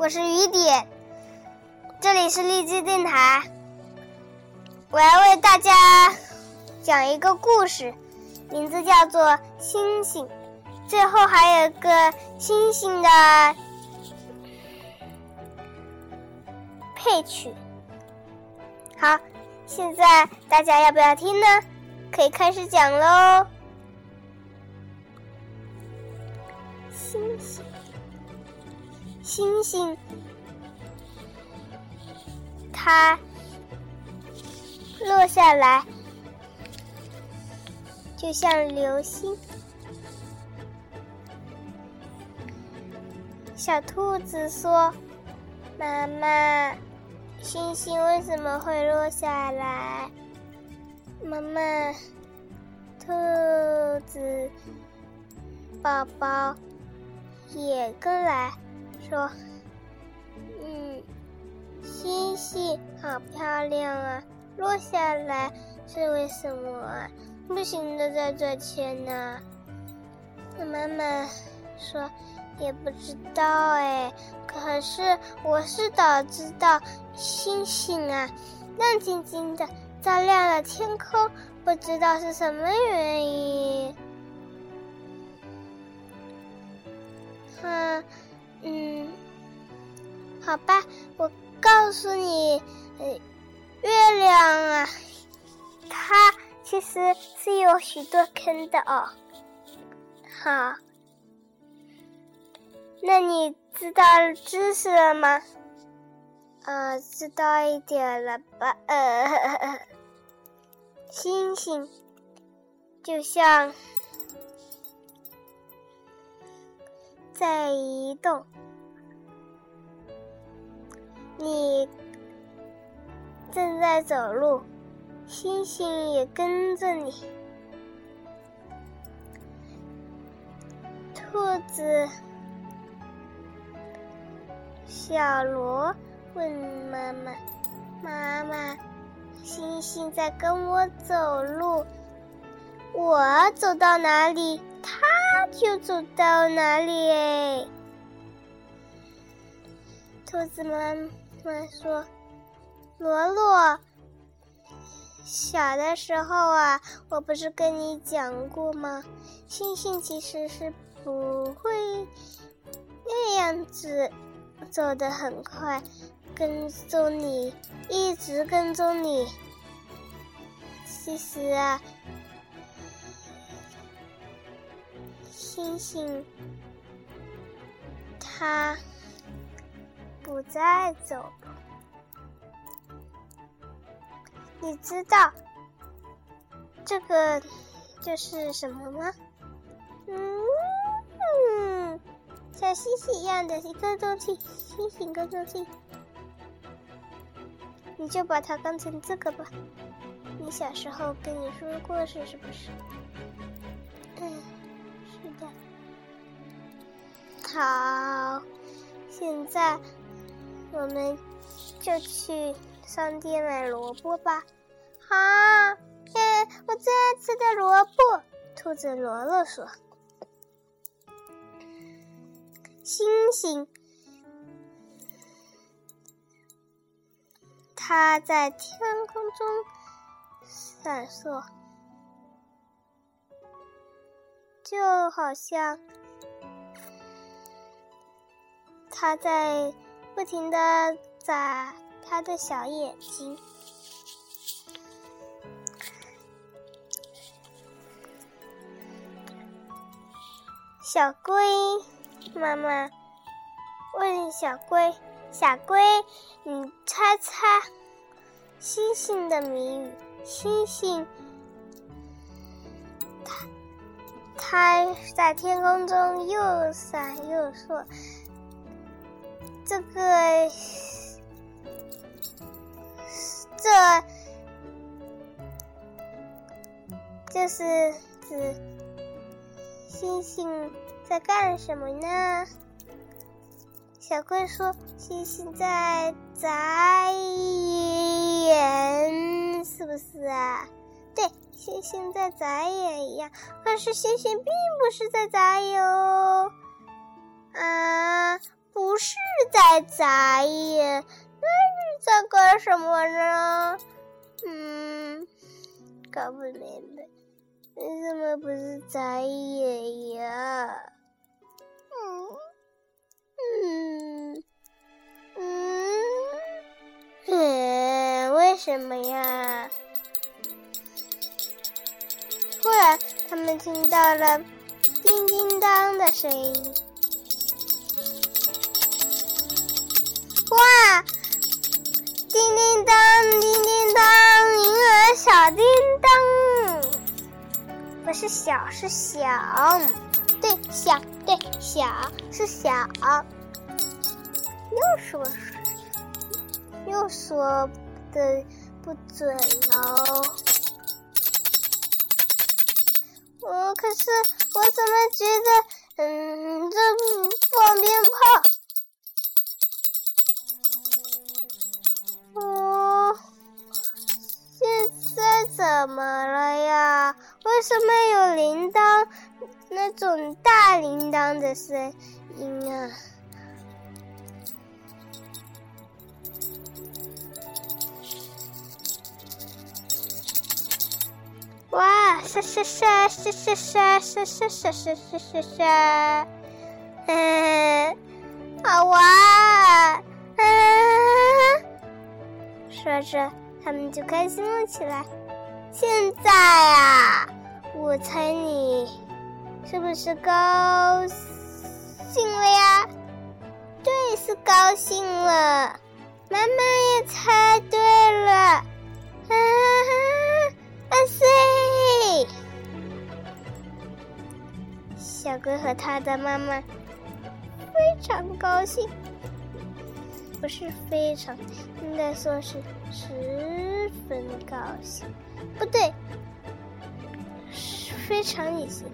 我是雨点，这里是荔枝电台。我要为大家讲一个故事，名字叫做《星星》，最后还有一个星星的配曲。好，现在大家要不要听呢？可以开始讲喽。星星，星星，它落下来，就像流星。小兔子说：“妈妈，星星为什么会落下来？”妈妈，兔子宝宝。也跟来说：“嗯，星星好漂亮啊，落下来是为什么啊？不行的，在这前呢。”妈妈说：“也不知道哎，可是我是早知道，星星啊，亮晶晶的，照亮了天空，不知道是什么原因。”嗯嗯，好吧，我告诉你，月亮啊，它其实是有许多坑的哦。好，那你知道知识了吗？呃，知道一点了吧？呃，星星就像。在移动，你正在走路，星星也跟着你。兔子小罗问妈妈：“妈妈，星星在跟我走路，我走到哪里？”他就走到哪里！兔子妈妈说：“罗罗，小的时候啊，我不是跟你讲过吗？星星其实是不会那样子走得很快，跟踪你，一直跟踪你。其实啊。”星星，它不再走了。你知道这个就是什么吗？嗯，像星星一样的一个东西，星星跟东西。你就把它当成这个吧。你小时候跟你说过是是不是？好，现在我们就去商店买萝卜吧。好，耶，我最爱吃的萝卜。兔子罗罗说：“星星，它在天空中闪烁。”就好像他在不停的眨他的小眼睛。小龟妈妈问小龟：“小龟，你猜猜星星的谜语？星星。”它在天空中又闪又烁，这个这就是指星星在干什么呢？小龟说：“星星在眨眼，是不是啊？”对。星星在眨眼一样，可是星星并不是在眨眼哦。啊，不是在眨眼，那是在干什么呢？嗯，搞不明白，为什么不是眨眼呀？嗯嗯嗯，嗯，为什么呀？突然，他们听到了叮叮当的声音。哇！叮叮当，叮叮当，婴儿小叮当，不是小，是小，对，小，对，小，是小。又说，又说的不准喽。我可是，我怎么觉得，嗯，这放鞭炮？怎么了呀？为什么有铃铛那种大铃铛的声音啊？哇！沙沙沙沙沙沙沙沙沙沙沙沙沙！嗯，好玩！嗯，说着，他们就开心了起来。现在啊，我猜你是不是高兴了呀？对，是高兴了。妈妈也猜对了。啊哈！塞！小龟和他的妈妈非常高兴，不是非常，应该说是十分高兴。不对，非常隐形。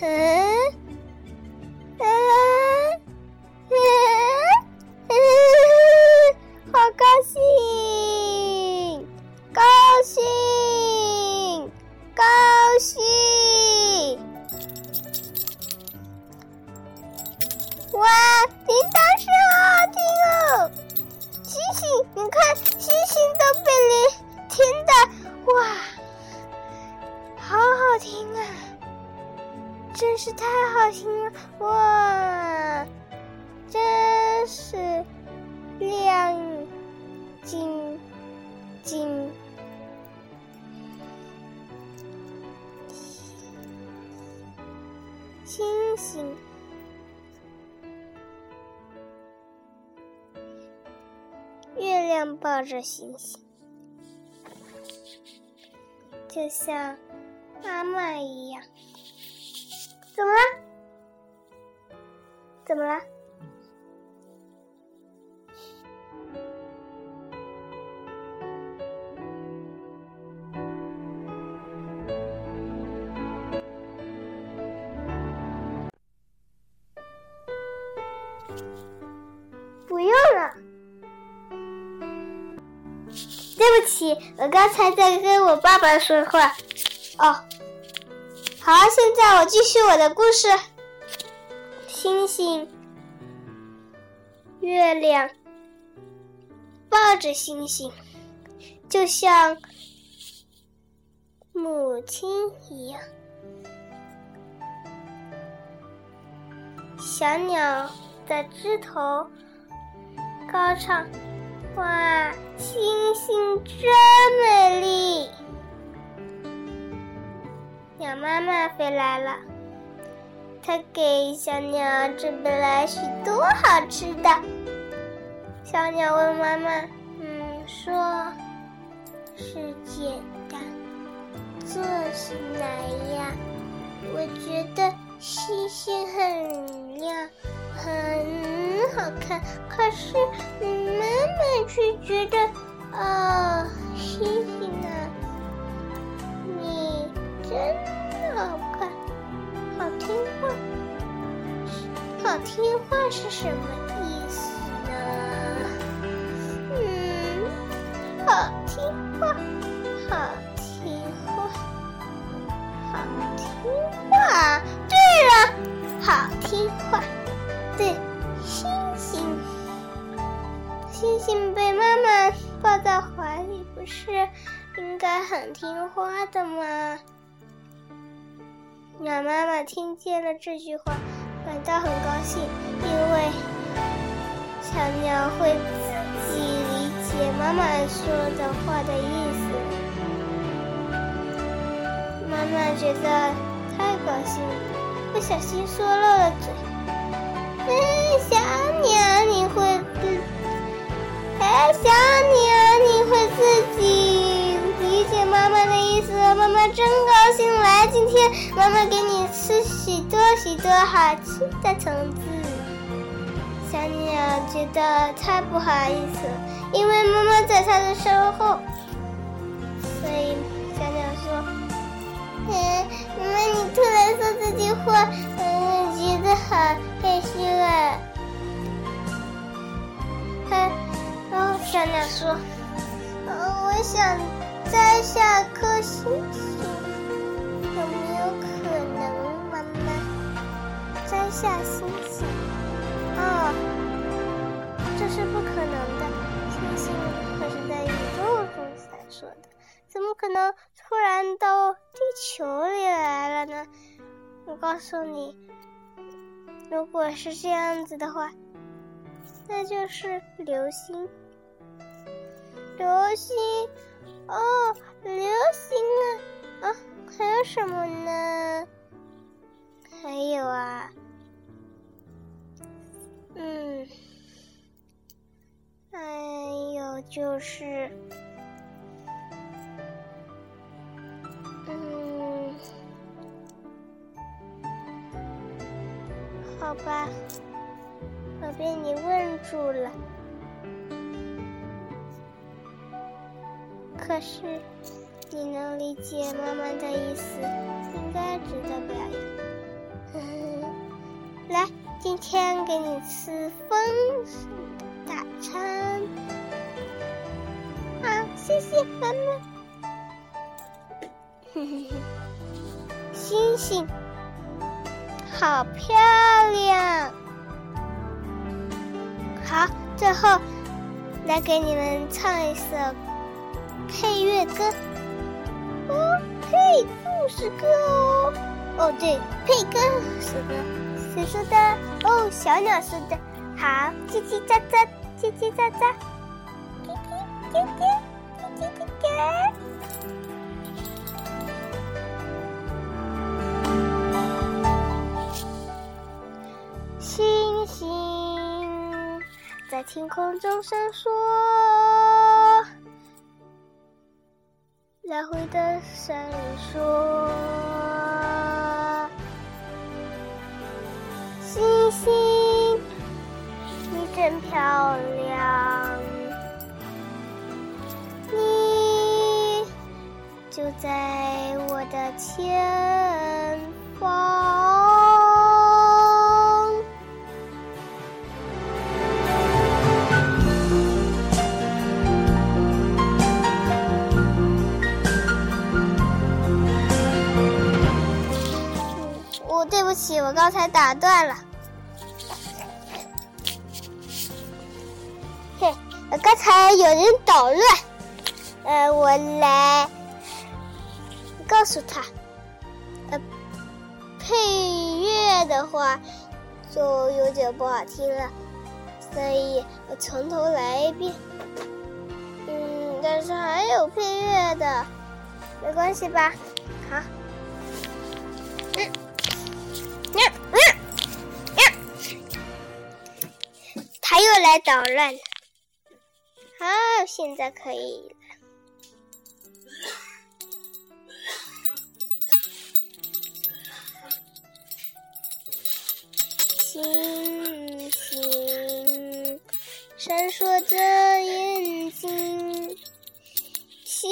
嗯，嗯，嗯，星，星星。月亮抱着星星，就像妈妈一样。怎么了？怎么了？我刚才在跟我爸爸说话。哦，好，现在我继续我的故事。星星、月亮抱着星星，就像母亲一样。小鸟在枝头高唱。哇，星星真美丽！鸟妈妈飞来了，它给小鸟准备了许多好吃的。小鸟问妈妈：“嗯，说是简单，做是难呀？”我觉得星星很亮，很好看，可是妈妈却觉得，哦，星星啊，你真好看，好听话，好听话是什么意思呢？嗯，好听话，好听话，好听话。对了好听话，对。星星被妈妈抱在怀里，不是应该很听话的吗？鸟妈妈听见了这句话，感到很高兴，因为小鸟会自己理解妈妈说的话的意思。妈妈觉得太高兴了，不小心说漏了嘴。哎，小鸟，你会哎，小鸟，你会自己理解妈妈的意思？妈妈真高兴！来，今天妈妈给你吃许多许多好吃的橙子。小鸟觉得太不好意思了，因为妈妈在它的身后，所以小鸟说：“嗯，妈妈，你突然说这句话，嗯，觉得好害羞啊。”他，小鸟说：“嗯，我想摘下颗星星，有没有可能，妈妈？摘下星星？哦，这是不可能的。星星可是在宇宙中闪烁的，怎么可能突然到地球里来了呢？我告诉你，如果是这样子的话，那就是流星。流星，哦，流星啊，啊，还有什么呢？还有啊，嗯，还有就是，嗯，好吧，我被你问住了。可是，你能理解妈妈的意思，应该值得表扬。来，今天给你吃丰盛的大餐。好，谢谢妈妈。星星，好漂亮。好，最后来给你们唱一首。配乐歌，哦，配故事歌哦，哦对，配歌是歌，谁说的？哦，小鸟说的。好，叽叽喳喳，叽叽喳喳，叽叽叽叽，叽叽叽叽。星星在天空中闪烁。来回的闪烁，星星，你真漂亮，你就在我的前方。我刚才打断了。嘿，刚才有人捣乱，呃，我来告诉他，呃，配乐的话就有点不好听了，所以我从头来一遍。嗯，但是还有配乐的，没关系吧？好，来捣乱。好，现在可以了。星星闪烁着眼睛，星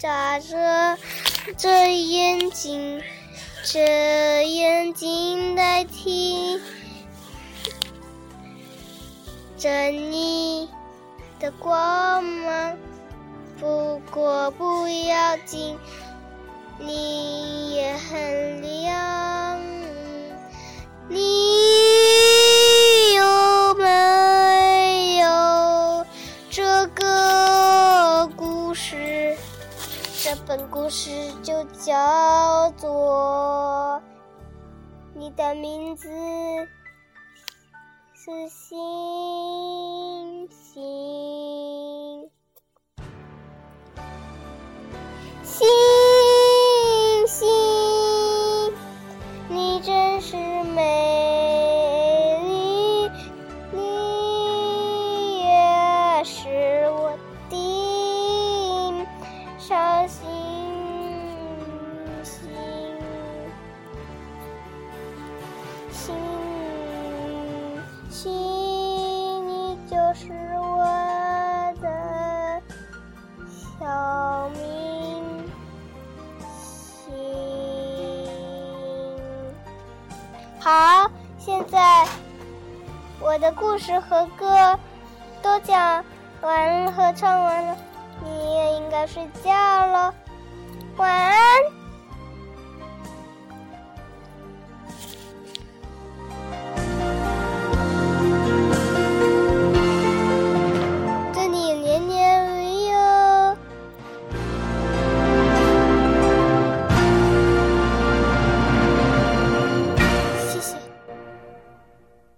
眨着这眼睛，这眼睛代替着你的光芒。不过不要紧，你也很亮。你。事就叫做《你的名字是星。好，现在我的故事和歌都讲完了，合唱完了，你也应该睡觉了，晚安。